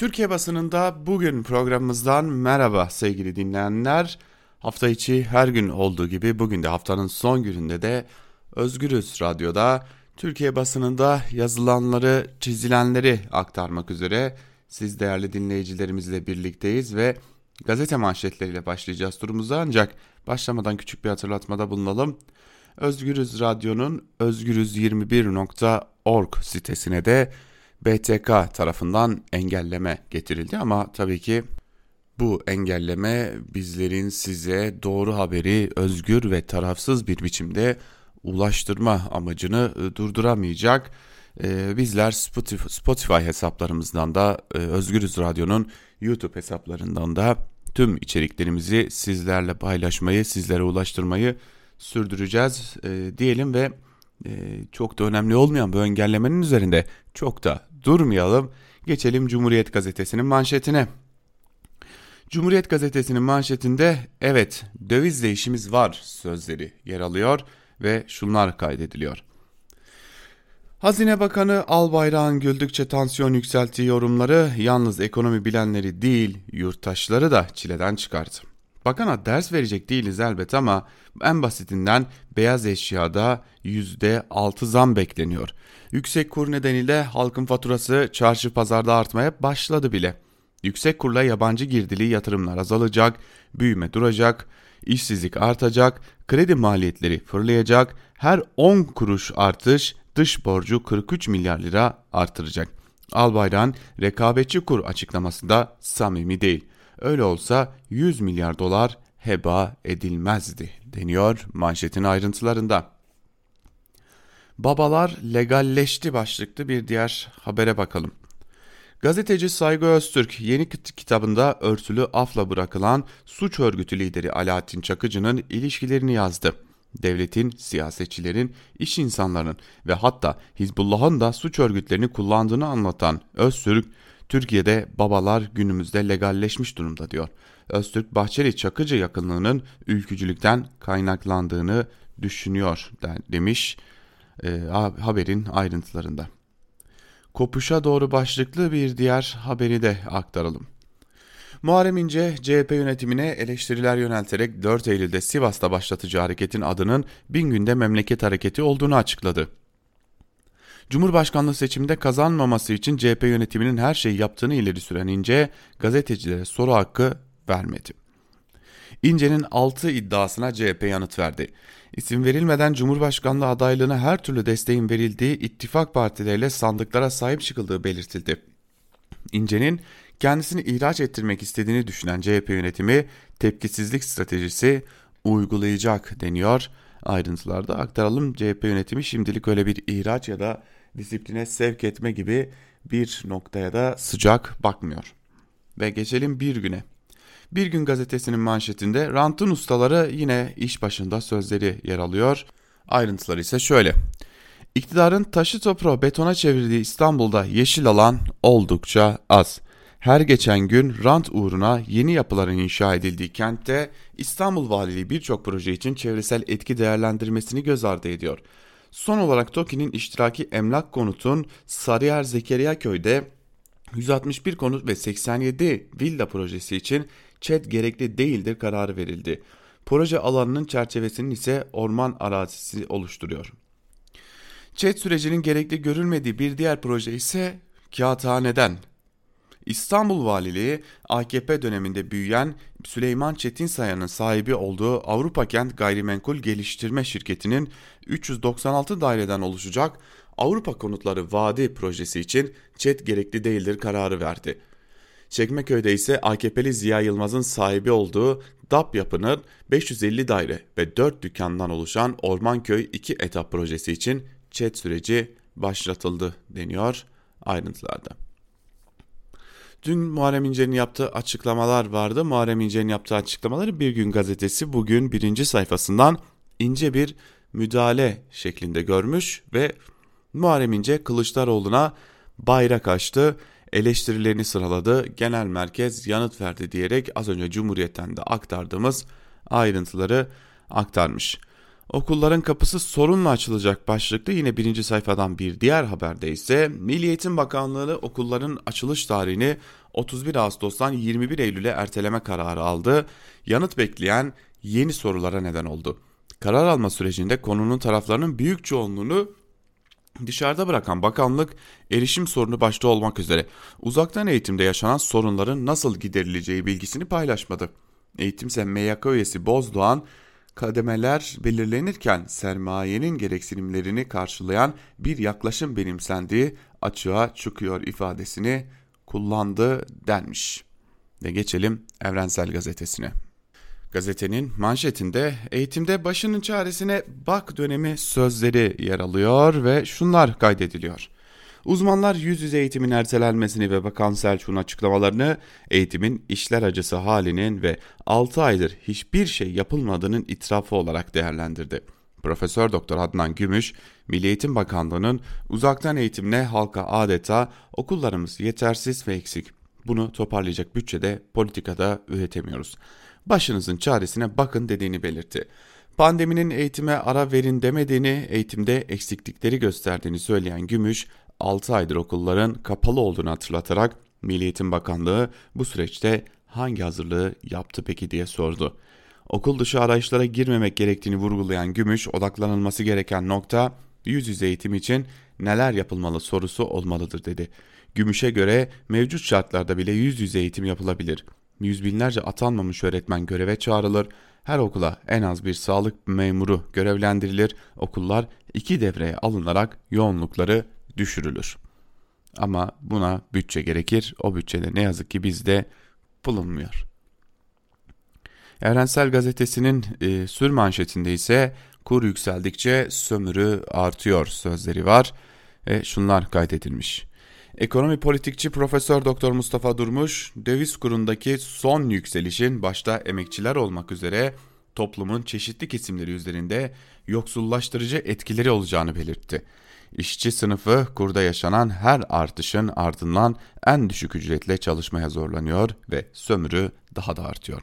Türkiye basınında bugün programımızdan merhaba sevgili dinleyenler. Hafta içi her gün olduğu gibi bugün de haftanın son gününde de Özgürüz Radyo'da Türkiye basınında yazılanları, çizilenleri aktarmak üzere siz değerli dinleyicilerimizle birlikteyiz ve gazete manşetleriyle başlayacağız turumuza ancak başlamadan küçük bir hatırlatmada bulunalım. Özgürüz Radyo'nun özgürüz21.org sitesine de BTK tarafından engelleme getirildi ama tabii ki bu engelleme bizlerin size doğru haberi özgür ve tarafsız bir biçimde ulaştırma amacını e, durduramayacak. E, bizler Spotify hesaplarımızdan da e, Özgürüz Radyo'nun YouTube hesaplarından da tüm içeriklerimizi sizlerle paylaşmayı, sizlere ulaştırmayı sürdüreceğiz diyelim ve çok da önemli olmayan bu engellemenin üzerinde çok da durmayalım. Geçelim Cumhuriyet Gazetesi'nin manşetine. Cumhuriyet Gazetesi'nin manşetinde evet dövizle işimiz var sözleri yer alıyor ve şunlar kaydediliyor. Hazine Bakanı Albayrak'ın güldükçe tansiyon yükselttiği yorumları yalnız ekonomi bilenleri değil yurttaşları da çileden çıkardı. Bakana ders verecek değiliz elbet ama en basitinden beyaz eşyada %6 zam bekleniyor. Yüksek kur nedeniyle halkın faturası çarşı pazarda artmaya başladı bile. Yüksek kurla yabancı girdili yatırımlar azalacak, büyüme duracak, işsizlik artacak, kredi maliyetleri fırlayacak, her 10 kuruş artış dış borcu 43 milyar lira artıracak. Albayrak'ın rekabetçi kur açıklaması da samimi değil. Öyle olsa 100 milyar dolar heba edilmezdi deniyor manşetin ayrıntılarında. Babalar legalleşti başlıklı bir diğer habere bakalım. Gazeteci Saygı Öztürk yeni kitabında örtülü afla bırakılan suç örgütü lideri Alaaddin Çakıcı'nın ilişkilerini yazdı. Devletin, siyasetçilerin, iş insanlarının ve hatta Hizbullah'ın da suç örgütlerini kullandığını anlatan Öztürk, Türkiye'de babalar günümüzde legalleşmiş durumda diyor. Öztürk Bahçeli Çakıcı yakınlığının ülkücülükten kaynaklandığını düşünüyor demiş e, haberin ayrıntılarında. Kopuşa doğru başlıklı bir diğer haberi de aktaralım. Muharrem İnce, CHP yönetimine eleştiriler yönelterek 4 Eylül'de Sivas'ta başlatıcı hareketin adının Bin Günde Memleket Hareketi olduğunu açıkladı. Cumhurbaşkanlığı seçiminde kazanmaması için CHP yönetiminin her şeyi yaptığını ileri süren İnce, gazetecilere soru hakkı vermedi. İnce'nin 6 iddiasına CHP yanıt verdi. İsim verilmeden Cumhurbaşkanlığı adaylığına her türlü desteğin verildiği ittifak partileriyle sandıklara sahip çıkıldığı belirtildi. İnce'nin kendisini ihraç ettirmek istediğini düşünen CHP yönetimi tepkisizlik stratejisi uygulayacak deniyor. Ayrıntılarda aktaralım. CHP yönetimi şimdilik öyle bir ihraç ya da disipline sevk etme gibi bir noktaya da sıcak bakmıyor. Ve geçelim bir güne. Bir Gün gazetesinin manşetinde rantın ustaları yine iş başında sözleri yer alıyor. Ayrıntıları ise şöyle. İktidarın taşı toprağı betona çevirdiği İstanbul'da yeşil alan oldukça az. Her geçen gün rant uğruna yeni yapıların inşa edildiği kentte İstanbul Valiliği birçok proje için çevresel etki değerlendirmesini göz ardı ediyor. Son olarak TOKİ'nin iştiraki emlak konutun Sarıyer Zekeriya köyde 161 konut ve 87 villa projesi için ÇED gerekli değildir kararı verildi. Proje alanının çerçevesinin ise orman arazisi oluşturuyor. ÇED sürecinin gerekli görülmediği bir diğer proje ise Kağıthane'den. İstanbul Valiliği AKP döneminde büyüyen Süleyman Çetinsaya'nın sahibi olduğu Avrupa Kent Gayrimenkul Geliştirme Şirketi'nin 396 daireden oluşacak Avrupa Konutları Vadi projesi için ÇED gerekli değildir kararı verdi. Çekmeköy'de ise AKP'li Ziya Yılmaz'ın sahibi olduğu DAP yapının 550 daire ve 4 dükkandan oluşan Ormanköy 2 etap projesi için çet süreci başlatıldı deniyor ayrıntılarda. Dün Muharrem İnce'nin yaptığı açıklamalar vardı. Muharrem İnce'nin yaptığı açıklamaları Bir Gün Gazetesi bugün birinci sayfasından ince bir müdahale şeklinde görmüş ve Muharrem İnce Kılıçdaroğlu'na bayrak açtı eleştirilerini sıraladı. Genel merkez yanıt verdi diyerek az önce Cumhuriyet'ten de aktardığımız ayrıntıları aktarmış. Okulların kapısı sorunla açılacak başlıklı yine birinci sayfadan bir diğer haberde ise Milli Eğitim Bakanlığı okulların açılış tarihini 31 Ağustos'tan 21 Eylül'e erteleme kararı aldı. Yanıt bekleyen yeni sorulara neden oldu. Karar alma sürecinde konunun taraflarının büyük çoğunluğunu dışarıda bırakan bakanlık erişim sorunu başta olmak üzere uzaktan eğitimde yaşanan sorunların nasıl giderileceği bilgisini paylaşmadı. Eğitimse MYK üyesi Bozdoğan kademeler belirlenirken sermayenin gereksinimlerini karşılayan bir yaklaşım benimsendiği açığa çıkıyor ifadesini kullandı denmiş. Ve geçelim Evrensel Gazetesi'ne. Gazetenin manşetinde eğitimde başının çaresine bak dönemi sözleri yer alıyor ve şunlar kaydediliyor. Uzmanlar yüz yüze eğitimin ertelenmesini ve Bakan Selçuk'un açıklamalarını eğitimin işler acısı halinin ve 6 aydır hiçbir şey yapılmadığının itirafı olarak değerlendirdi. Profesör Doktor Adnan Gümüş, Milli Eğitim Bakanlığı'nın uzaktan eğitimle halka adeta okullarımız yetersiz ve eksik. Bunu toparlayacak bütçede politikada üretemiyoruz. Başınızın çaresine bakın dediğini belirtti. Pandeminin eğitime ara verin demediğini, eğitimde eksiklikleri gösterdiğini söyleyen Gümüş, 6 aydır okulların kapalı olduğunu hatırlatarak Milli Eğitim Bakanlığı bu süreçte hangi hazırlığı yaptı peki diye sordu. Okul dışı arayışlara girmemek gerektiğini vurgulayan Gümüş odaklanılması gereken nokta yüz yüze eğitim için neler yapılmalı sorusu olmalıdır dedi. Gümüş'e göre mevcut şartlarda bile yüz yüze eğitim yapılabilir. Yüz binlerce atanmamış öğretmen göreve çağrılır. Her okula en az bir sağlık memuru görevlendirilir. Okullar iki devreye alınarak yoğunlukları düşürülür. Ama buna bütçe gerekir. O bütçede ne yazık ki bizde bulunmuyor. Evrensel Gazetesi'nin e, sür manşetinde ise kur yükseldikçe sömürü artıyor sözleri var. E, şunlar kaydedilmiş. Ekonomi politikçi Profesör Doktor Mustafa Durmuş, döviz kurundaki son yükselişin başta emekçiler olmak üzere toplumun çeşitli kesimleri üzerinde yoksullaştırıcı etkileri olacağını belirtti. İşçi sınıfı kurda yaşanan her artışın ardından en düşük ücretle çalışmaya zorlanıyor ve sömürü daha da artıyor.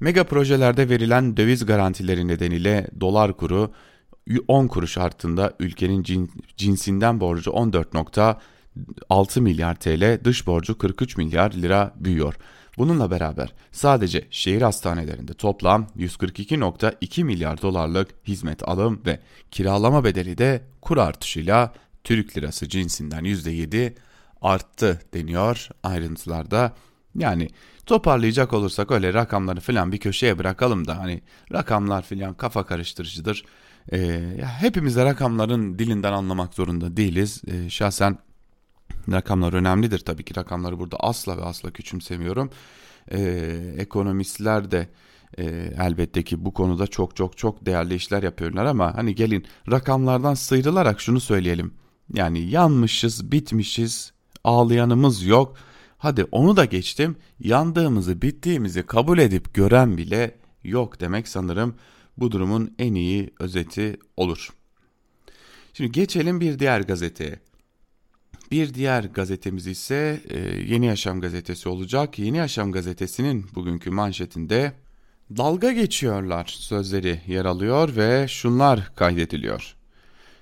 Mega projelerde verilen döviz garantileri nedeniyle dolar kuru 10 kuruş arttığında ülkenin cinsinden borcu 14.6 milyar TL, dış borcu 43 milyar lira büyüyor. Bununla beraber sadece şehir hastanelerinde toplam 142.2 milyar dolarlık hizmet alım ve kiralama bedeli de kur artışıyla Türk lirası cinsinden %7 arttı deniyor ayrıntılarda. Yani toparlayacak olursak öyle rakamları falan bir köşeye bırakalım da hani rakamlar falan kafa karıştırıcıdır. Ee, hepimiz de rakamların dilinden anlamak zorunda değiliz. Ee, şahsen Rakamlar önemlidir tabii ki rakamları burada asla ve asla küçümsemiyorum. Ee, ekonomistler de e, elbette ki bu konuda çok çok çok değerli işler yapıyorlar ama hani gelin rakamlardan sıyrılarak şunu söyleyelim. Yani yanmışız, bitmişiz, ağlayanımız yok. Hadi onu da geçtim. Yandığımızı, bittiğimizi kabul edip gören bile yok demek sanırım bu durumun en iyi özeti olur. Şimdi geçelim bir diğer gazeteye. Bir diğer gazetemiz ise e, Yeni Yaşam gazetesi olacak. Yeni Yaşam gazetesinin bugünkü manşetinde dalga geçiyorlar sözleri yer alıyor ve şunlar kaydediliyor.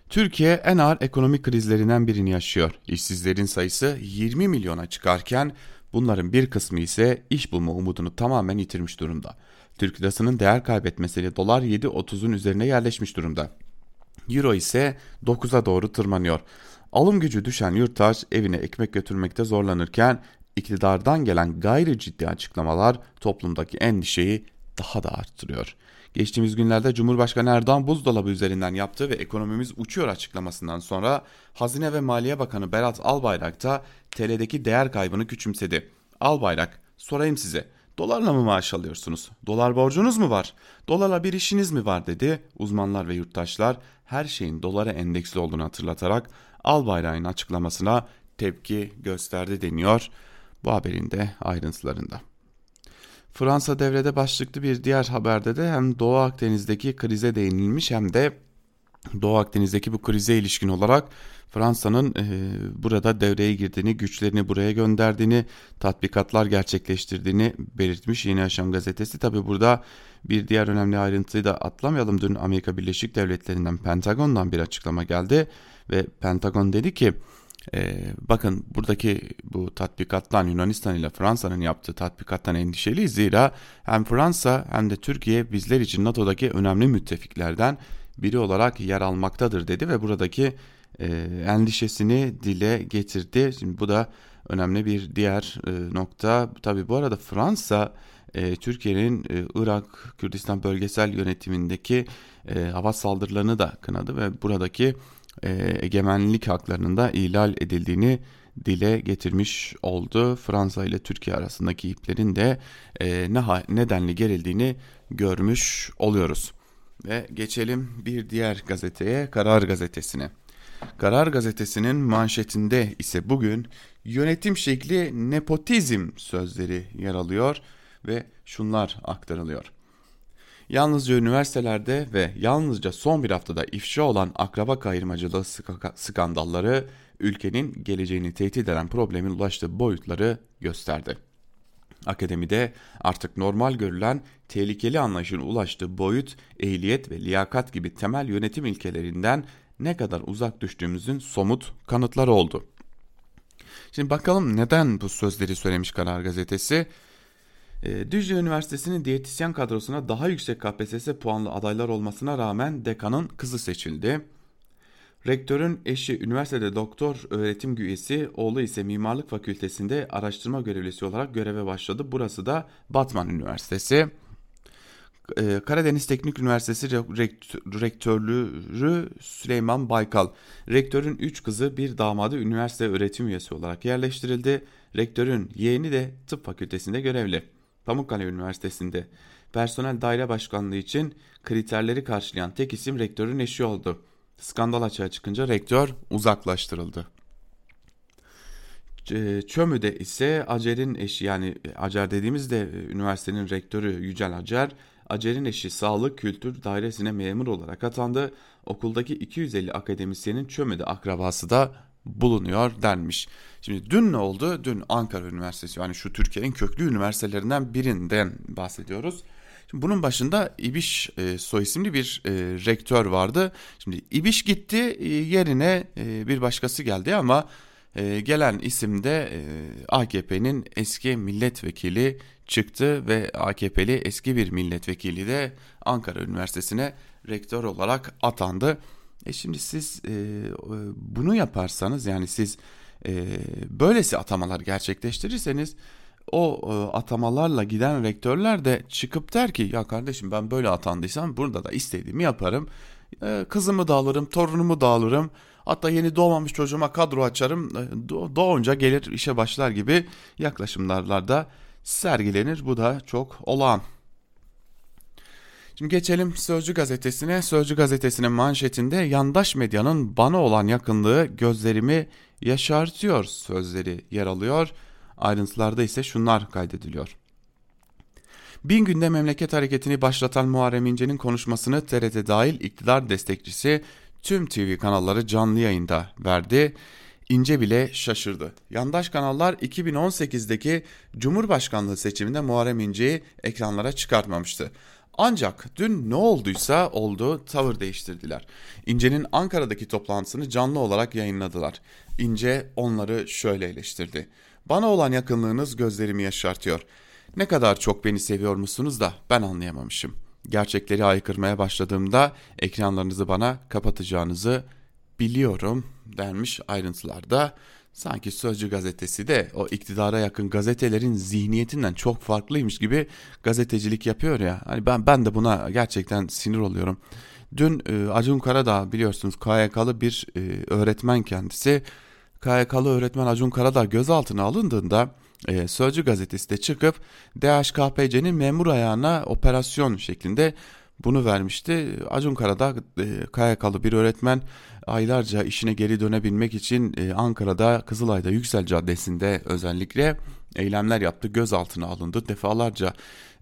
Türkiye en ağır ekonomik krizlerinden birini yaşıyor. İşsizlerin sayısı 20 milyona çıkarken bunların bir kısmı ise iş bulma umudunu tamamen yitirmiş durumda. Türk lirasının değer kaybetmesiyle dolar 7.30'un üzerine yerleşmiş durumda. Euro ise 9'a doğru tırmanıyor. Alım gücü düşen yurttaş evine ekmek götürmekte zorlanırken iktidardan gelen gayri ciddi açıklamalar toplumdaki endişeyi daha da arttırıyor. Geçtiğimiz günlerde Cumhurbaşkanı Erdoğan buzdolabı üzerinden yaptığı ve ekonomimiz uçuyor açıklamasından sonra Hazine ve Maliye Bakanı Berat Albayrak da TL'deki değer kaybını küçümsedi. Albayrak sorayım size dolarla mı maaş alıyorsunuz? Dolar borcunuz mu var? Dolarla bir işiniz mi var dedi. Uzmanlar ve yurttaşlar her şeyin dolara endeksli olduğunu hatırlatarak Albayrak'ın açıklamasına tepki gösterdi deniyor bu haberin de ayrıntılarında. Fransa devrede başlıklı bir diğer haberde de hem Doğu Akdeniz'deki krize değinilmiş hem de Doğu Akdeniz'deki bu krize ilişkin olarak Fransa'nın e, burada devreye girdiğini, güçlerini buraya gönderdiğini, tatbikatlar gerçekleştirdiğini belirtmiş Yeni Yaşam gazetesi. Tabi burada bir diğer önemli ayrıntıyı da atlamayalım. Dün Amerika Birleşik Devletleri'nden Pentagon'dan bir açıklama geldi ve Pentagon dedi ki e, bakın buradaki bu tatbikattan Yunanistan ile Fransa'nın yaptığı tatbikattan endişeliyiz. Zira hem Fransa hem de Türkiye bizler için NATO'daki önemli müttefiklerden biri olarak yer almaktadır dedi ve buradaki e, endişesini dile getirdi. Şimdi bu da önemli bir diğer e, nokta. Tabi bu arada Fransa e, Türkiye'nin e, Irak Kürdistan bölgesel yönetimindeki e, hava saldırılarını da kınadı ve buradaki e, egemenlik haklarının da ihlal edildiğini dile getirmiş oldu. Fransa ile Türkiye arasındaki iplerin de e, ne nedenli gerildiğini görmüş oluyoruz. Ve geçelim bir diğer gazeteye, Karar Gazetesi'ne. Karar Gazetesi'nin manşetinde ise bugün yönetim şekli nepotizm sözleri yer alıyor ve şunlar aktarılıyor. Yalnızca üniversitelerde ve yalnızca son bir haftada ifşa olan akraba kayırmacılığı skandalları ülkenin geleceğini tehdit eden problemin ulaştığı boyutları gösterdi. Akademide artık normal görülen tehlikeli anlayışın ulaştığı boyut, ehliyet ve liyakat gibi temel yönetim ilkelerinden ne kadar uzak düştüğümüzün somut kanıtları oldu. Şimdi bakalım neden bu sözleri söylemiş Karar Gazetesi? E, Düzce Üniversitesi'nin diyetisyen kadrosuna daha yüksek KPSS puanlı adaylar olmasına rağmen dekanın kızı seçildi. Rektörün eşi üniversitede doktor öğretim üyesi, oğlu ise mimarlık fakültesinde araştırma görevlisi olarak göreve başladı. Burası da Batman Üniversitesi. Ee, Karadeniz Teknik Üniversitesi rektörlüğü Süleyman Baykal. Rektörün 3 kızı bir damadı üniversite öğretim üyesi olarak yerleştirildi. Rektörün yeğeni de tıp fakültesinde görevli. Pamukkale Üniversitesi'nde personel daire başkanlığı için kriterleri karşılayan tek isim rektörün eşi oldu. Skandal açığa çıkınca rektör uzaklaştırıldı. Çömü'de ise Acer'in eşi yani Acer dediğimizde üniversitenin rektörü Yücel Acer, Acer'in eşi Sağlık Kültür Dairesi'ne memur olarak atandı. Okuldaki 250 akademisyenin Çömü'de akrabası da bulunuyor denmiş. Şimdi dün ne oldu? Dün Ankara Üniversitesi yani şu Türkiye'nin köklü üniversitelerinden birinden bahsediyoruz. Şimdi bunun başında İbiş e, soy isimli bir e, rektör vardı. Şimdi İbiş gitti e, yerine e, bir başkası geldi ama e, gelen isim de e, AKP'nin eski milletvekili çıktı ve AKP'li eski bir milletvekili de Ankara Üniversitesi'ne rektör olarak atandı. E şimdi siz e, bunu yaparsanız yani siz e, böylesi atamalar gerçekleştirirseniz o e, atamalarla giden rektörler de çıkıp der ki ya kardeşim ben böyle atandıysam burada da istediğimi yaparım. E, kızımı da alırım, torunumu da alırım. Hatta yeni doğmamış çocuğuma kadro açarım. E, doğunca gelir işe başlar gibi yaklaşımlarla da sergilenir. Bu da çok olağan. Şimdi geçelim Sözcü gazetesine. Sözcü gazetesinin manşetinde yandaş medyanın bana olan yakınlığı gözlerimi yaşartıyor sözleri yer alıyor. Ayrıntılarda ise şunlar kaydediliyor. Bin günde memleket hareketini başlatan Muharrem İnce'nin konuşmasını TRT dahil iktidar destekçisi tüm TV kanalları canlı yayında verdi. İnce bile şaşırdı. Yandaş kanallar 2018'deki Cumhurbaşkanlığı seçiminde Muharrem İnce'yi ekranlara çıkartmamıştı. Ancak dün ne olduysa oldu tavır değiştirdiler. İnce'nin Ankara'daki toplantısını canlı olarak yayınladılar. İnce onları şöyle eleştirdi. Bana olan yakınlığınız gözlerimi yaşartıyor. Ne kadar çok beni seviyor musunuz da ben anlayamamışım. Gerçekleri aykırmaya başladığımda ekranlarınızı bana kapatacağınızı biliyorum denmiş ayrıntılarda. Sanki Sözcü gazetesi de o iktidara yakın gazetelerin zihniyetinden çok farklıymış gibi gazetecilik yapıyor ya. Hani ben ben de buna gerçekten sinir oluyorum. Dün e, Acun Karadağ biliyorsunuz KYK'lı bir e, öğretmen kendisi. KYK'lı öğretmen Acun Karadağ gözaltına alındığında e, Sözcü gazetesi de çıkıp DHKPC'nin memur ayağına operasyon şeklinde bunu vermişti. Acun Karadağ e, bir öğretmen aylarca işine geri dönebilmek için e, Ankara'da Kızılay'da Yüksel Caddesi'nde özellikle eylemler yaptı. Gözaltına alındı. Defalarca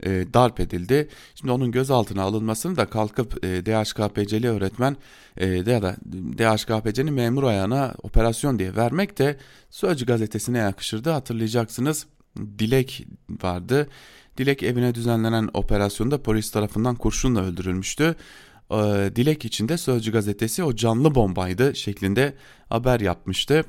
e, darp edildi. Şimdi onun gözaltına alınmasını da kalkıp e, DHKPC'li öğretmen e, ya da DHKPC'nin memur ayağına operasyon diye vermek de Sözcü gazetesine yakışırdı. Hatırlayacaksınız Dilek vardı. Dilek evine düzenlenen operasyonda polis tarafından kurşunla öldürülmüştü. Ee, Dilek içinde Sözcü gazetesi o canlı bombaydı şeklinde haber yapmıştı.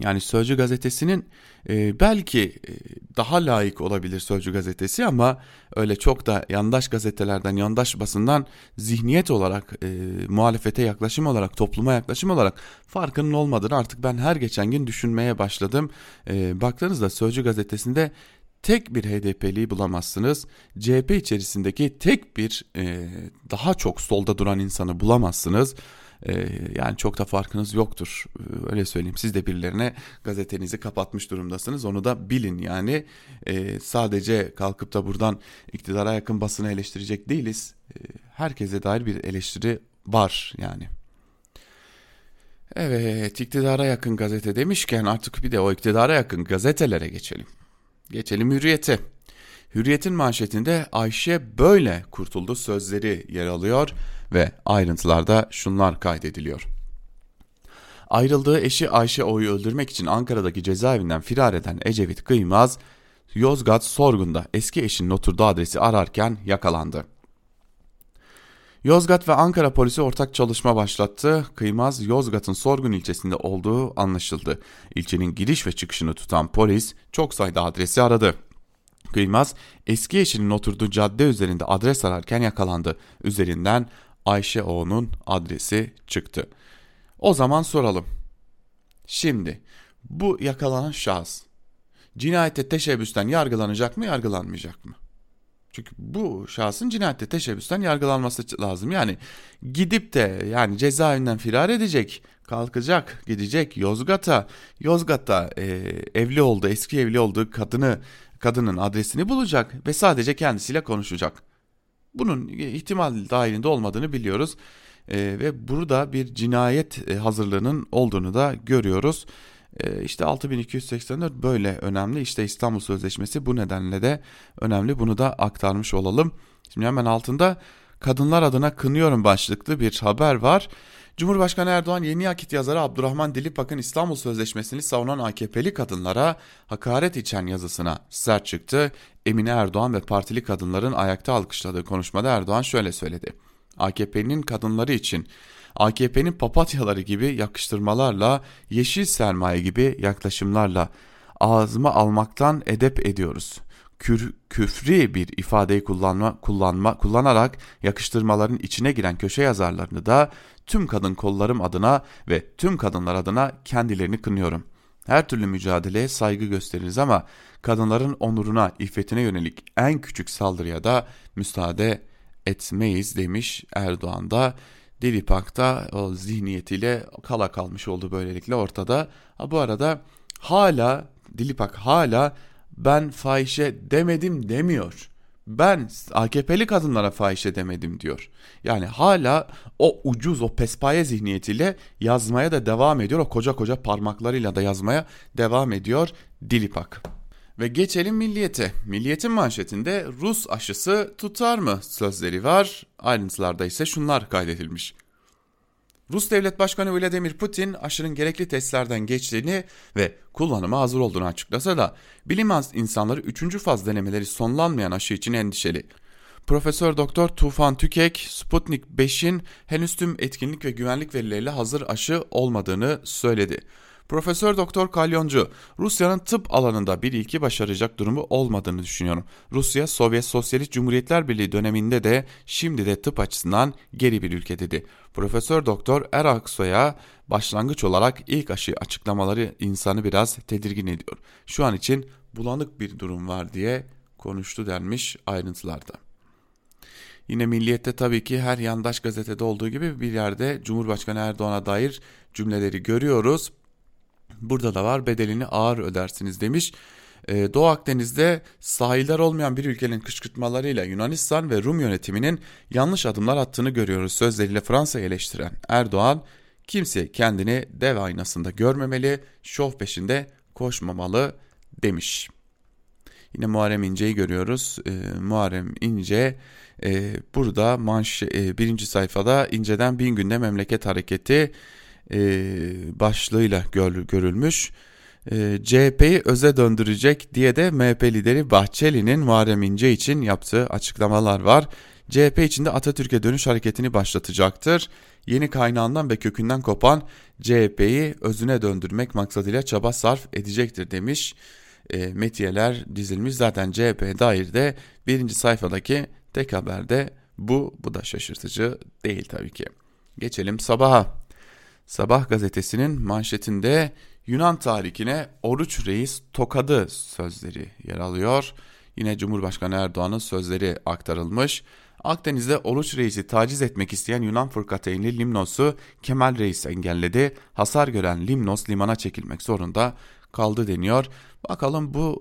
Yani Sözcü gazetesinin e, belki e, daha layık olabilir Sözcü gazetesi ama öyle çok da yandaş gazetelerden, yandaş basından zihniyet olarak, e, muhalefete yaklaşım olarak, topluma yaklaşım olarak farkının olmadığını artık ben her geçen gün düşünmeye başladım. E, baktığınızda Sözcü gazetesinde tek bir HDP'liyi bulamazsınız. CHP içerisindeki tek bir e, daha çok solda duran insanı bulamazsınız. E, yani çok da farkınız yoktur. E, öyle söyleyeyim. Siz de birilerine gazetenizi kapatmış durumdasınız. Onu da bilin yani. E, sadece kalkıp da buradan iktidara yakın basını eleştirecek değiliz. Herkese dair bir eleştiri var yani. Evet iktidara yakın gazete demişken artık bir de o iktidara yakın gazetelere geçelim. Geçelim Hürriyet'e. Hürriyet'in manşetinde Ayşe böyle kurtuldu sözleri yer alıyor ve ayrıntılarda şunlar kaydediliyor. Ayrıldığı eşi Ayşe O'yu öldürmek için Ankara'daki cezaevinden firar eden Ecevit Kıymaz, Yozgat Sorgun'da eski eşinin oturduğu adresi ararken yakalandı. Yozgat ve Ankara polisi ortak çalışma başlattı. Kıymaz Yozgat'ın Sorgun ilçesinde olduğu anlaşıldı. İlçenin giriş ve çıkışını tutan polis çok sayıda adresi aradı. Kıymaz eski eşinin oturduğu cadde üzerinde adres ararken yakalandı. Üzerinden Ayşe O'nun adresi çıktı. O zaman soralım. Şimdi bu yakalanan şahıs cinayette teşebbüsten yargılanacak mı yargılanmayacak mı? Çünkü bu şahsın cinayette teşebbüsten yargılanması lazım. Yani gidip de yani cezaevinden firar edecek, kalkacak, gidecek Yozgat'a. Yozgat'ta e, evli olduğu, eski evli olduğu kadını, kadının adresini bulacak ve sadece kendisiyle konuşacak. Bunun ihtimal dahilinde olmadığını biliyoruz. E, ve burada bir cinayet e, hazırlığının olduğunu da görüyoruz. E, işte 6284 böyle önemli. İşte İstanbul Sözleşmesi bu nedenle de önemli. Bunu da aktarmış olalım. Şimdi hemen altında kadınlar adına kınıyorum başlıklı bir haber var. Cumhurbaşkanı Erdoğan yeni akit yazarı Abdurrahman Dilipak'ın İstanbul Sözleşmesi'ni savunan AKP'li kadınlara hakaret içen yazısına sert çıktı. Emine Erdoğan ve partili kadınların ayakta alkışladığı konuşmada Erdoğan şöyle söyledi. AKP'nin kadınları için AKP'nin papatyaları gibi yakıştırmalarla, yeşil sermaye gibi yaklaşımlarla ağzıma almaktan edep ediyoruz. Kür, küfri bir ifadeyi kullanma, kullanma, kullanarak yakıştırmaların içine giren köşe yazarlarını da tüm kadın kollarım adına ve tüm kadınlar adına kendilerini kınıyorum. Her türlü mücadeleye saygı gösteririz ama kadınların onuruna, iffetine yönelik en küçük saldırıya da müsaade etmeyiz demiş Erdoğan da Dilipak'ta o zihniyetiyle kala kalmış oldu böylelikle ortada. Ha, bu arada hala Dilipak hala ben fahişe demedim demiyor. Ben AKP'li kadınlara fahişe demedim diyor. Yani hala o ucuz o pespaye zihniyetiyle yazmaya da devam ediyor. O koca koca parmaklarıyla da yazmaya devam ediyor Dilipak. Ve geçelim milliyete. Milliyetin manşetinde Rus aşısı tutar mı sözleri var. Ayrıntılarda ise şunlar kaydedilmiş. Rus Devlet Başkanı Vladimir Putin aşının gerekli testlerden geçtiğini ve kullanıma hazır olduğunu açıklasa da bilim insanları 3. faz denemeleri sonlanmayan aşı için endişeli. Profesör Doktor Tufan Tükek, Sputnik 5'in henüz tüm etkinlik ve güvenlik verileriyle hazır aşı olmadığını söyledi. Profesör Doktor Kalyoncu, Rusya'nın tıp alanında bir ilki başaracak durumu olmadığını düşünüyorum. Rusya, Sovyet Sosyalist Cumhuriyetler Birliği döneminde de şimdi de tıp açısından geri bir ülke dedi. Profesör Doktor Eraksoy'a başlangıç olarak ilk aşı açıklamaları insanı biraz tedirgin ediyor. Şu an için bulanık bir durum var diye konuştu denmiş ayrıntılarda. Yine Milliyet'te tabii ki her yandaş gazetede olduğu gibi bir yerde Cumhurbaşkanı Erdoğan'a dair cümleleri görüyoruz. Burada da var bedelini ağır ödersiniz demiş. Ee, Doğu Akdeniz'de sahiller olmayan bir ülkenin kışkırtmalarıyla Yunanistan ve Rum yönetiminin yanlış adımlar attığını görüyoruz sözleriyle Fransa'yı eleştiren Erdoğan, kimse kendini dev aynasında görmemeli, şov peşinde koşmamalı demiş. Yine Muharrem İnce'yi görüyoruz. Ee, Muharrem İnce e, burada manş e, birinci sayfada İnce'den bin günde memleket hareketi e, başlığıyla gör, görülmüş. E, CHP'yi öze döndürecek diye de MHP lideri Bahçeli'nin Muharrem İnce için yaptığı açıklamalar var. CHP içinde Atatürk'e dönüş hareketini başlatacaktır. Yeni kaynağından ve kökünden kopan CHP'yi özüne döndürmek maksadıyla çaba sarf edecektir demiş. E, metiyeler dizilmiş zaten CHP'ye dair de birinci sayfadaki tek haberde bu. Bu da şaşırtıcı değil tabii ki. Geçelim sabaha. Sabah gazetesinin manşetinde Yunan tarihine Oruç Reis tokadı sözleri yer alıyor. Yine Cumhurbaşkanı Erdoğan'ın sözleri aktarılmış. Akdeniz'de Oruç Reis'i taciz etmek isteyen Yunan fırkateynli Limnos'u Kemal Reis engelledi. Hasar gören Limnos limana çekilmek zorunda kaldı deniyor. Bakalım bu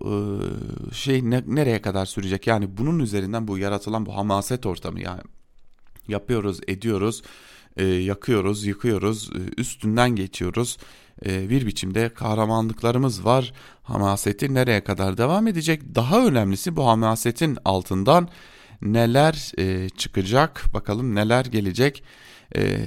şey ne, nereye kadar sürecek? Yani bunun üzerinden bu yaratılan bu hamaset ortamı yani yapıyoruz, ediyoruz e, yakıyoruz, yıkıyoruz, e, üstünden geçiyoruz. E, bir biçimde kahramanlıklarımız var. Hamaseti nereye kadar devam edecek? Daha önemlisi bu hamasetin altından neler e, çıkacak? Bakalım neler gelecek? E,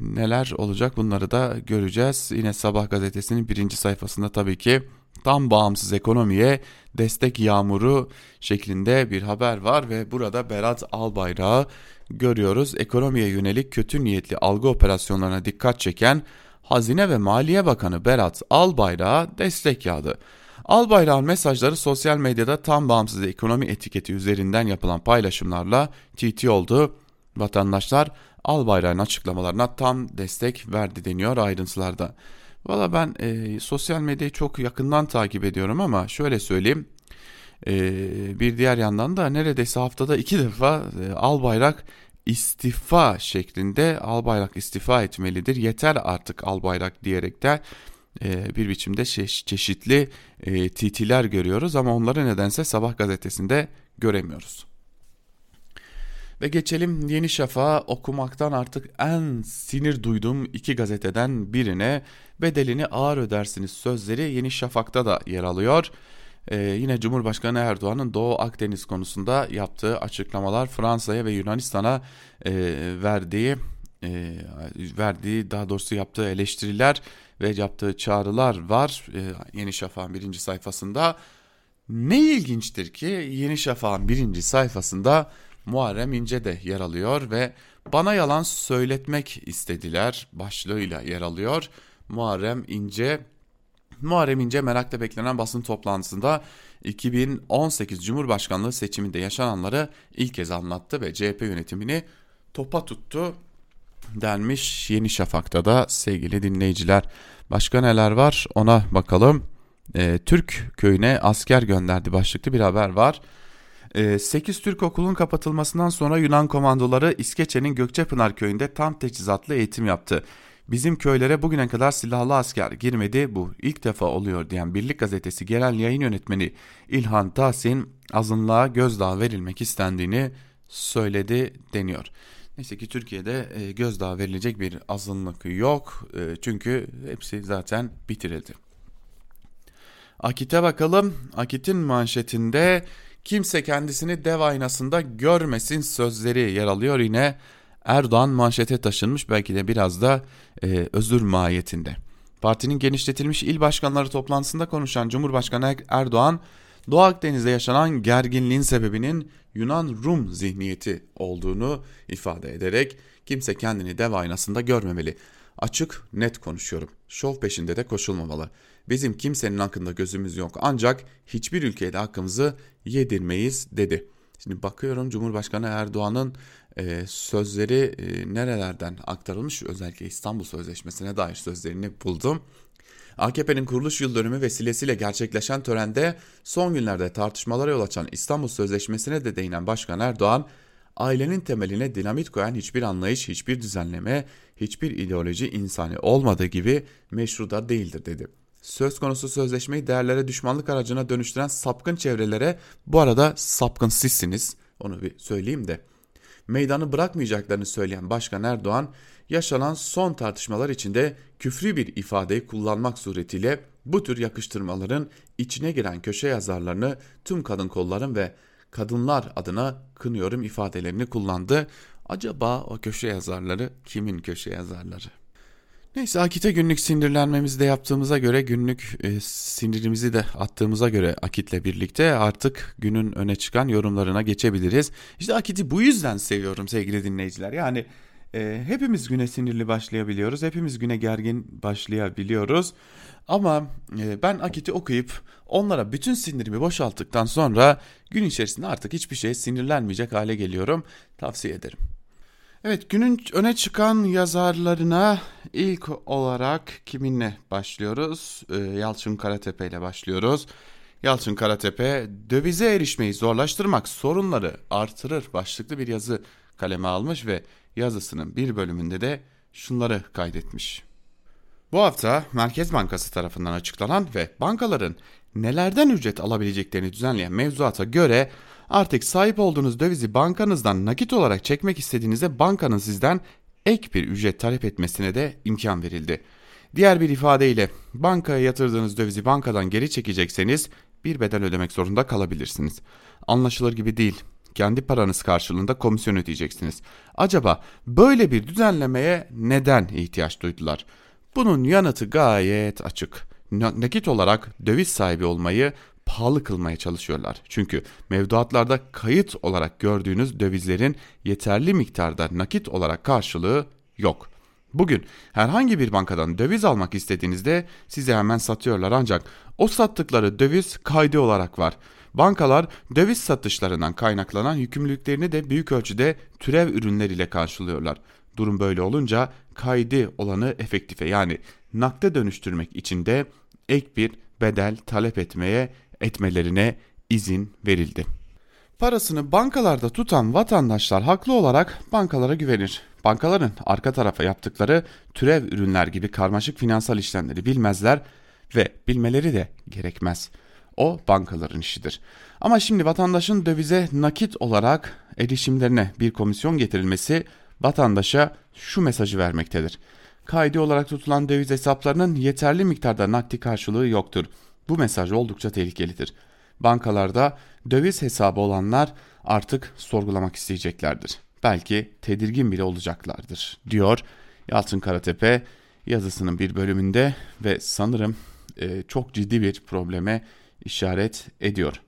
neler olacak bunları da göreceğiz. Yine Sabah gazetesinin birinci sayfasında tabii ki tam bağımsız ekonomiye destek yağmuru şeklinde bir haber var ve burada Berat Albayrak'ı görüyoruz. Ekonomiye yönelik kötü niyetli algı operasyonlarına dikkat çeken Hazine ve Maliye Bakanı Berat Albayrak'a destek yağdı. Albayrak'ın mesajları sosyal medyada tam bağımsız ekonomi etiketi üzerinden yapılan paylaşımlarla TT oldu. Vatandaşlar Albayrak'ın açıklamalarına tam destek verdi deniyor ayrıntılarda. Valla ben e, sosyal medyayı çok yakından takip ediyorum ama şöyle söyleyeyim. E, bir diğer yandan da neredeyse haftada iki defa e, Albayrak istifa şeklinde Albayrak istifa etmelidir. Yeter artık Albayrak diyerek de e, bir biçimde çeşitli e, titiler görüyoruz ama onları nedense Sabah gazetesinde göremiyoruz. Ve geçelim Yeni Şafak'a okumaktan artık en sinir duyduğum iki gazeteden birine bedelini ağır ödersiniz sözleri Yeni Şafak'ta da yer alıyor. Ee, yine Cumhurbaşkanı Erdoğan'ın Doğu Akdeniz konusunda yaptığı açıklamalar Fransa'ya ve Yunanistan'a e, verdiği e, verdiği daha doğrusu yaptığı eleştiriler ve yaptığı çağrılar var e, Yeni Şafak'ın birinci sayfasında. Ne ilginçtir ki Yeni Şafak'ın birinci sayfasında Muharrem İnce de yer alıyor ve bana yalan söyletmek istediler başlığıyla yer alıyor. Muharrem İnce Muharrem İnce merakla beklenen basın toplantısında 2018 Cumhurbaşkanlığı seçiminde yaşananları ilk kez anlattı ve CHP yönetimini topa tuttu denmiş Yeni Şafak'ta da sevgili dinleyiciler. Başka neler var ona bakalım. E, Türk köyüne asker gönderdi başlıklı bir haber var. 8 ee, Türk okulun kapatılmasından sonra Yunan komandoları İskeçe'nin Gökçepınar köyünde tam teçhizatlı eğitim yaptı. Bizim köylere bugüne kadar silahlı asker girmedi bu ilk defa oluyor diyen Birlik Gazetesi Genel Yayın Yönetmeni İlhan Tahsin azınlığa gözdağı verilmek istendiğini söyledi deniyor. Neyse ki Türkiye'de e, gözdağı verilecek bir azınlık yok e, çünkü hepsi zaten bitirildi. Akit'e bakalım. Akit'in manşetinde kimse kendisini dev aynasında görmesin sözleri yer alıyor yine Erdoğan manşete taşınmış belki de biraz da e, özür mahiyetinde. Partinin genişletilmiş il başkanları toplantısında konuşan Cumhurbaşkanı Erdoğan, Doğu Akdeniz'de yaşanan gerginliğin sebebinin Yunan-Rum zihniyeti olduğunu ifade ederek kimse kendini dev aynasında görmemeli. Açık, net konuşuyorum. Şov peşinde de koşulmamalı. Bizim kimsenin hakkında gözümüz yok ancak hiçbir ülkeye de hakkımızı yedirmeyiz dedi. Şimdi bakıyorum Cumhurbaşkanı Erdoğan'ın e, sözleri e, nerelerden aktarılmış özellikle İstanbul Sözleşmesi'ne dair sözlerini buldum. AKP'nin kuruluş yıl dönümü vesilesiyle gerçekleşen törende son günlerde tartışmalara yol açan İstanbul Sözleşmesi'ne de değinen Başkan Erdoğan, ailenin temeline dinamit koyan hiçbir anlayış, hiçbir düzenleme, hiçbir ideoloji insani olmadığı gibi meşruda değildir dedi. Söz konusu sözleşmeyi değerlere düşmanlık aracına dönüştüren sapkın çevrelere bu arada sapkın sizsiniz onu bir söyleyeyim de meydanı bırakmayacaklarını söyleyen Başkan Erdoğan yaşanan son tartışmalar içinde küfrü bir ifadeyi kullanmak suretiyle bu tür yakıştırmaların içine giren köşe yazarlarını tüm kadın kolların ve kadınlar adına kınıyorum ifadelerini kullandı. Acaba o köşe yazarları kimin köşe yazarları? Neyse Akit'e günlük sindirlenmemizi de yaptığımıza göre günlük e, sindirimizi de attığımıza göre Akit'le birlikte artık günün öne çıkan yorumlarına geçebiliriz. İşte Akit'i bu yüzden seviyorum sevgili dinleyiciler. Yani e, hepimiz güne sinirli başlayabiliyoruz. Hepimiz güne gergin başlayabiliyoruz. Ama e, ben Akit'i okuyup onlara bütün sinirimi boşalttıktan sonra gün içerisinde artık hiçbir şeye sinirlenmeyecek hale geliyorum. Tavsiye ederim. Evet günün öne çıkan yazarlarına ilk olarak kiminle başlıyoruz? Ee, Yalçın Karatepe ile başlıyoruz. Yalçın Karatepe dövize erişmeyi zorlaştırmak sorunları artırır başlıklı bir yazı kaleme almış ve yazısının bir bölümünde de şunları kaydetmiş. Bu hafta Merkez Bankası tarafından açıklanan ve bankaların nelerden ücret alabileceklerini düzenleyen mevzuata göre artık sahip olduğunuz dövizi bankanızdan nakit olarak çekmek istediğinizde bankanın sizden ek bir ücret talep etmesine de imkan verildi. Diğer bir ifadeyle bankaya yatırdığınız dövizi bankadan geri çekecekseniz bir bedel ödemek zorunda kalabilirsiniz. Anlaşılır gibi değil. Kendi paranız karşılığında komisyon ödeyeceksiniz. Acaba böyle bir düzenlemeye neden ihtiyaç duydular? Bunun yanıtı gayet açık. Nakit olarak döviz sahibi olmayı pahalı kılmaya çalışıyorlar. Çünkü mevduatlarda kayıt olarak gördüğünüz dövizlerin yeterli miktarda nakit olarak karşılığı yok. Bugün herhangi bir bankadan döviz almak istediğinizde size hemen satıyorlar ancak o sattıkları döviz kaydı olarak var. Bankalar döviz satışlarından kaynaklanan yükümlülüklerini de büyük ölçüde türev ürünler ile karşılıyorlar. Durum böyle olunca kaydı olanı efektife yani nakde dönüştürmek için de ek bir bedel talep etmeye etmelerine izin verildi. Parasını bankalarda tutan vatandaşlar haklı olarak bankalara güvenir. Bankaların arka tarafa yaptıkları türev ürünler gibi karmaşık finansal işlemleri bilmezler ve bilmeleri de gerekmez. O bankaların işidir. Ama şimdi vatandaşın dövize nakit olarak erişimlerine bir komisyon getirilmesi vatandaşa şu mesajı vermektedir. Kaydı olarak tutulan döviz hesaplarının yeterli miktarda nakdi karşılığı yoktur. Bu mesaj oldukça tehlikelidir. Bankalarda döviz hesabı olanlar artık sorgulamak isteyeceklerdir. Belki tedirgin bile olacaklardır diyor Yalçın Karatepe yazısının bir bölümünde ve sanırım e, çok ciddi bir probleme işaret ediyor.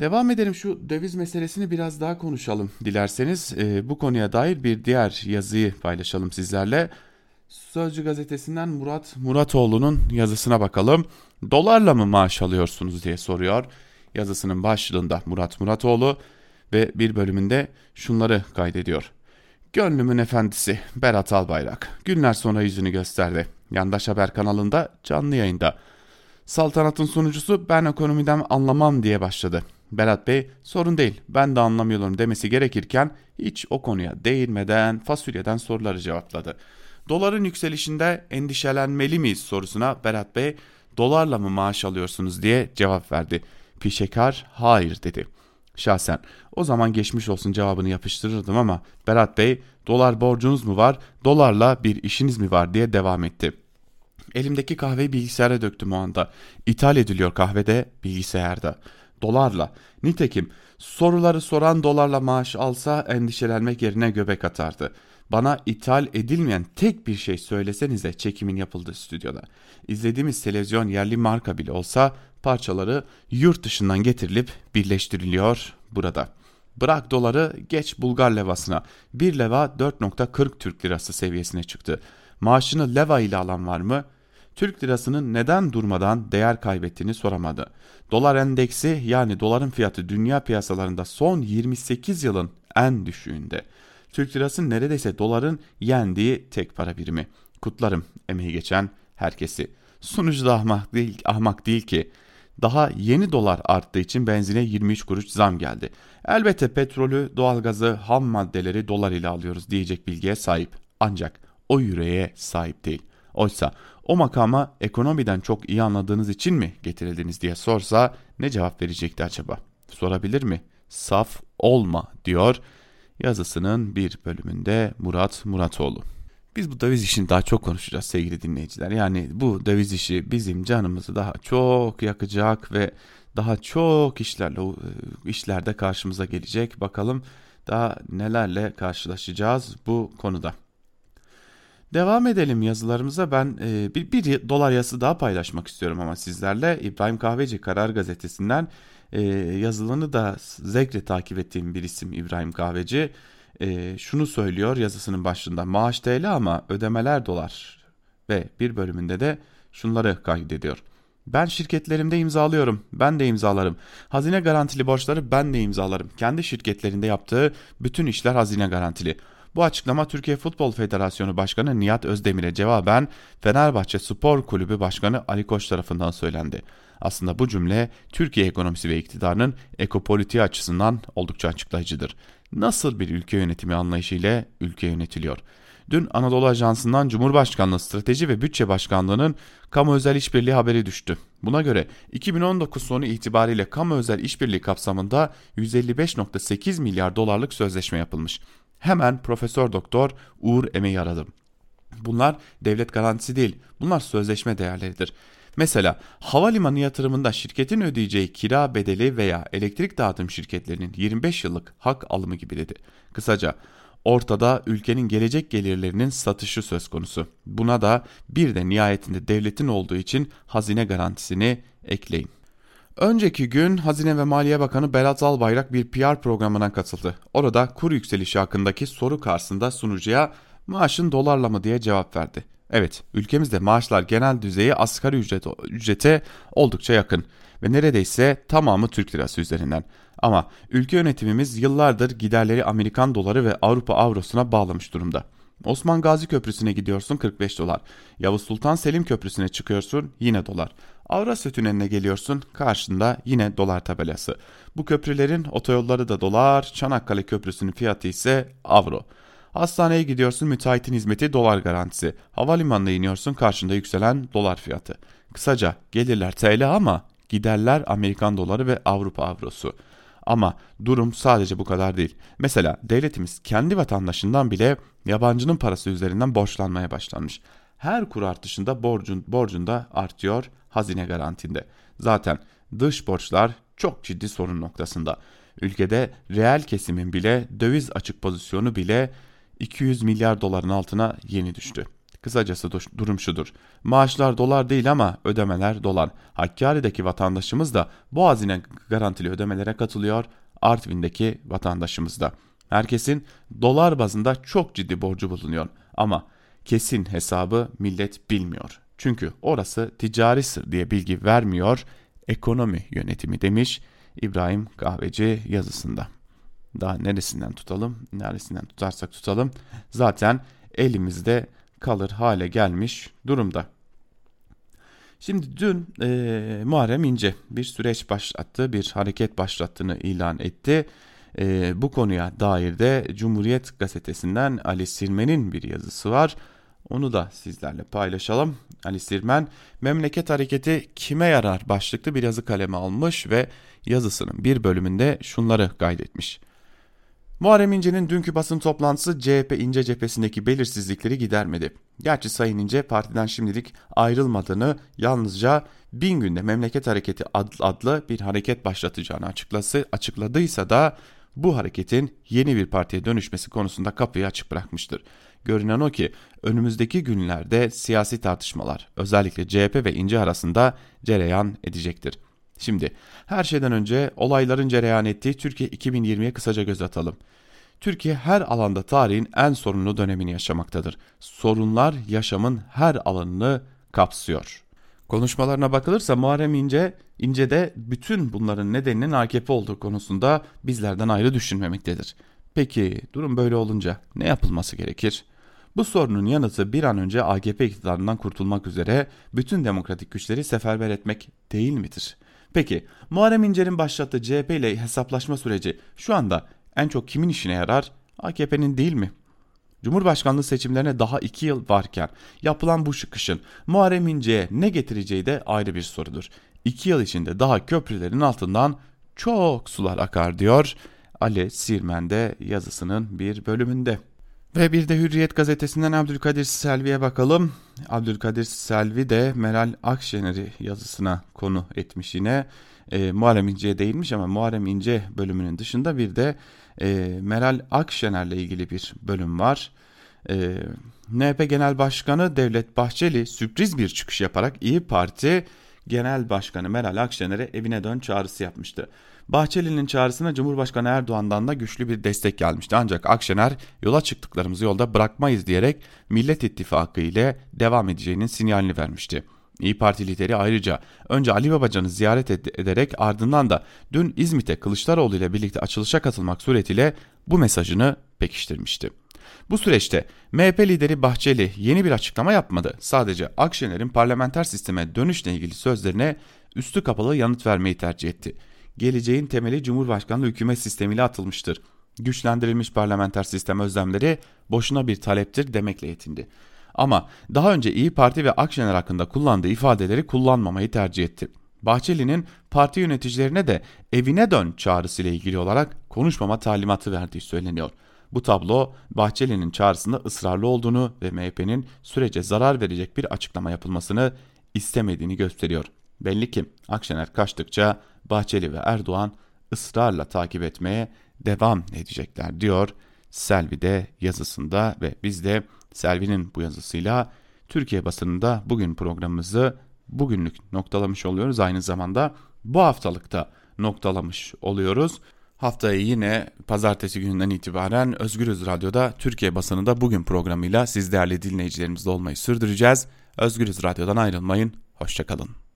Devam edelim şu döviz meselesini biraz daha konuşalım dilerseniz. E, bu konuya dair bir diğer yazıyı paylaşalım sizlerle. Sözcü gazetesinden Murat Muratoğlu'nun yazısına bakalım. Dolarla mı maaş alıyorsunuz diye soruyor. Yazısının başlığında Murat Muratoğlu ve bir bölümünde şunları kaydediyor. Gönlümün efendisi Berat Albayrak günler sonra yüzünü gösterdi. Yandaş Haber kanalında canlı yayında. Saltanatın sunucusu ben ekonomiden anlamam diye başladı. Berat Bey sorun değil ben de anlamıyorum demesi gerekirken hiç o konuya değinmeden fasulyeden soruları cevapladı. Doların yükselişinde endişelenmeli miyiz sorusuna Berat Bey dolarla mı maaş alıyorsunuz diye cevap verdi. Pişekar hayır dedi. Şahsen o zaman geçmiş olsun cevabını yapıştırırdım ama Berat Bey dolar borcunuz mu var dolarla bir işiniz mi var diye devam etti. Elimdeki kahveyi bilgisayara döktüm o anda. İthal ediliyor kahvede bilgisayarda. Dolarla. Nitekim soruları soran dolarla maaş alsa endişelenmek yerine göbek atardı. Bana ithal edilmeyen tek bir şey söylesenize çekimin yapıldığı stüdyoda. İzlediğimiz televizyon yerli marka bile olsa parçaları yurt dışından getirilip birleştiriliyor burada. Bırak doları geç Bulgar levasına. Bir leva 4.40 Türk lirası seviyesine çıktı. Maaşını leva ile alan var mı? Türk lirasının neden durmadan değer kaybettiğini soramadı. Dolar endeksi yani doların fiyatı dünya piyasalarında son 28 yılın en düşüğünde. Türk lirası neredeyse doların yendiği tek para birimi. Kutlarım emeği geçen herkesi. Sunucu da ahmak değil, ahmak değil ki. Daha yeni dolar arttığı için benzine 23 kuruş zam geldi. Elbette petrolü, doğalgazı, ham maddeleri dolar ile alıyoruz diyecek bilgiye sahip. Ancak o yüreğe sahip değil. Oysa o makama ekonomiden çok iyi anladığınız için mi getirildiniz diye sorsa ne cevap verecekti acaba? Sorabilir mi? Saf olma diyor yazısının bir bölümünde Murat Muratoğlu. Biz bu döviz işini daha çok konuşacağız sevgili dinleyiciler. Yani bu döviz işi bizim canımızı daha çok yakacak ve daha çok işlerle e, işlerde karşımıza gelecek. Bakalım daha nelerle karşılaşacağız bu konuda. Devam edelim yazılarımıza. Ben e, bir, bir dolar yazısı daha paylaşmak istiyorum ama sizlerle. İbrahim Kahveci Karar Gazetesi'nden e, yazılarını da zevkle takip ettiğim bir isim İbrahim Kahveci. E, şunu söylüyor yazısının başında. Maaş TL ama ödemeler dolar. Ve bir bölümünde de şunları kaydediyor. Ben şirketlerimde imzalıyorum. Ben de imzalarım. Hazine garantili borçları ben de imzalarım. Kendi şirketlerinde yaptığı bütün işler hazine garantili. Bu açıklama Türkiye Futbol Federasyonu Başkanı Nihat Özdemir'e cevaben Fenerbahçe Spor Kulübü Başkanı Ali Koç tarafından söylendi. Aslında bu cümle Türkiye ekonomisi ve iktidarının ekopolitiği açısından oldukça açıklayıcıdır. Nasıl bir ülke yönetimi anlayışı ile ülke yönetiliyor? Dün Anadolu Ajansı'ndan Cumhurbaşkanlığı Strateji ve Bütçe Başkanlığı'nın kamu özel işbirliği haberi düştü. Buna göre 2019 sonu itibariyle kamu özel işbirliği kapsamında 155.8 milyar dolarlık sözleşme yapılmış. Hemen Profesör Doktor Uğur Emeği aradım. Bunlar devlet garantisi değil, bunlar sözleşme değerleridir. Mesela havalimanı yatırımında şirketin ödeyeceği kira bedeli veya elektrik dağıtım şirketlerinin 25 yıllık hak alımı gibi dedi. Kısaca ortada ülkenin gelecek gelirlerinin satışı söz konusu. Buna da bir de nihayetinde devletin olduğu için hazine garantisini ekleyin. Önceki gün Hazine ve Maliye Bakanı Berat Albayrak bir PR programına katıldı. Orada kur yükselişi hakkındaki soru karşısında sunucuya maaşın dolarla mı diye cevap verdi. Evet, ülkemizde maaşlar genel düzeyi asgari ücret, ücrete oldukça yakın ve neredeyse tamamı Türk lirası üzerinden. Ama ülke yönetimimiz yıllardır giderleri Amerikan doları ve Avrupa avrosuna bağlamış durumda. Osman Gazi Köprüsü'ne gidiyorsun 45 dolar. Yavuz Sultan Selim Köprüsü'ne çıkıyorsun yine dolar. Avrasya Tüneli'ne geliyorsun karşında yine dolar tabelası. Bu köprülerin otoyolları da dolar, Çanakkale Köprüsü'nün fiyatı ise avro. Hastaneye gidiyorsun müteahhitin hizmeti dolar garantisi. Havalimanına iniyorsun karşında yükselen dolar fiyatı. Kısaca gelirler TL ama giderler Amerikan doları ve Avrupa avrosu. Ama durum sadece bu kadar değil. Mesela devletimiz kendi vatandaşından bile yabancının parası üzerinden borçlanmaya başlanmış. Her kur artışında borcun, borcun da artıyor hazine garantinde. Zaten dış borçlar çok ciddi sorun noktasında. Ülkede reel kesimin bile döviz açık pozisyonu bile 200 milyar doların altına yeni düştü. Kısacası durum şudur. Maaşlar dolar değil ama ödemeler dolar. Hakkari'deki vatandaşımız da bu hazine garantili ödemelere katılıyor. Artvin'deki vatandaşımız da. Herkesin dolar bazında çok ciddi borcu bulunuyor. Ama kesin hesabı millet bilmiyor. Çünkü orası ticari sır diye bilgi vermiyor. Ekonomi yönetimi demiş İbrahim Kahveci yazısında. Daha neresinden tutalım, neresinden tutarsak tutalım. Zaten elimizde kalır hale gelmiş durumda. Şimdi dün e, Muharrem İnce bir süreç başlattı, bir hareket başlattığını ilan etti. E, bu konuya dair de Cumhuriyet Gazetesi'nden Ali Sirmen'in bir yazısı var. Onu da sizlerle paylaşalım. Ali Sirmen, Memleket Hareketi kime yarar başlıklı bir yazı kaleme almış ve yazısının bir bölümünde şunları kaydetmiş. Muharrem İnce'nin dünkü basın toplantısı CHP İnce cephesindeki belirsizlikleri gidermedi. Gerçi Sayın İnce partiden şimdilik ayrılmadığını yalnızca bin günde Memleket Hareketi adlı bir hareket başlatacağını açıklası, açıkladıysa da bu hareketin yeni bir partiye dönüşmesi konusunda kapıyı açık bırakmıştır. Görünen o ki önümüzdeki günlerde siyasi tartışmalar özellikle CHP ve İnce arasında cereyan edecektir. Şimdi her şeyden önce olayların cereyan ettiği Türkiye 2020'ye kısaca göz atalım. Türkiye her alanda tarihin en sorunlu dönemini yaşamaktadır. Sorunlar yaşamın her alanını kapsıyor. Konuşmalarına bakılırsa Muharrem İnce, İnce de bütün bunların nedeninin AKP olduğu konusunda bizlerden ayrı düşünmemektedir. Peki durum böyle olunca ne yapılması gerekir? Bu sorunun yanıtı bir an önce AKP iktidarından kurtulmak üzere bütün demokratik güçleri seferber etmek değil midir? Peki Muharrem İnce'nin başlattığı CHP ile hesaplaşma süreci şu anda en çok kimin işine yarar? AKP'nin değil mi? Cumhurbaşkanlığı seçimlerine daha iki yıl varken yapılan bu çıkışın Muharrem İnce'ye ne getireceği de ayrı bir sorudur. İki yıl içinde daha köprülerin altından çok sular akar diyor Ali Sirmen'de yazısının bir bölümünde. Ve bir de Hürriyet gazetesinden Abdülkadir Selvi'ye bakalım. Abdülkadir Selvi de Meral Akşener'i yazısına konu etmiş yine. E, Muharrem İnce'ye değinmiş ama Muharrem İnce bölümünün dışında bir de e, Meral Akşener'le ilgili bir bölüm var. E, MHP Genel Başkanı Devlet Bahçeli sürpriz bir çıkış yaparak İyi Parti Genel Başkanı Meral Akşener'e evine dön çağrısı yapmıştı. Bahçeli'nin çağrısına Cumhurbaşkanı Erdoğan'dan da güçlü bir destek gelmişti. Ancak Akşener yola çıktıklarımızı yolda bırakmayız diyerek Millet İttifakı ile devam edeceğinin sinyalini vermişti. İyi Parti lideri ayrıca önce Ali Babacan'ı ziyaret ederek ardından da dün İzmit'e Kılıçdaroğlu ile birlikte açılışa katılmak suretiyle bu mesajını pekiştirmişti. Bu süreçte MHP lideri Bahçeli yeni bir açıklama yapmadı. Sadece Akşener'in parlamenter sisteme dönüşle ilgili sözlerine üstü kapalı yanıt vermeyi tercih etti. Geleceğin temeli Cumhurbaşkanlığı hükümet sistemiyle atılmıştır. Güçlendirilmiş parlamenter sistem özlemleri boşuna bir taleptir demekle yetindi. Ama daha önce İyi Parti ve Akşener hakkında kullandığı ifadeleri kullanmamayı tercih etti. Bahçeli'nin parti yöneticilerine de evine dön çağrısıyla ilgili olarak konuşmama talimatı verdiği söyleniyor. Bu tablo Bahçeli'nin çağrısında ısrarlı olduğunu ve MHP'nin sürece zarar verecek bir açıklama yapılmasını istemediğini gösteriyor. Belli ki Akşener kaçtıkça Bahçeli ve Erdoğan ısrarla takip etmeye devam edecekler diyor Selvi de yazısında ve biz de Selvi'nin bu yazısıyla Türkiye basınında bugün programımızı bugünlük noktalamış oluyoruz. Aynı zamanda bu haftalıkta noktalamış oluyoruz. Haftayı yine pazartesi gününden itibaren Özgürüz Radyo'da Türkiye basınında bugün programıyla siz değerli dinleyicilerimizle olmayı sürdüreceğiz. Özgürüz Radyo'dan ayrılmayın. Hoşçakalın.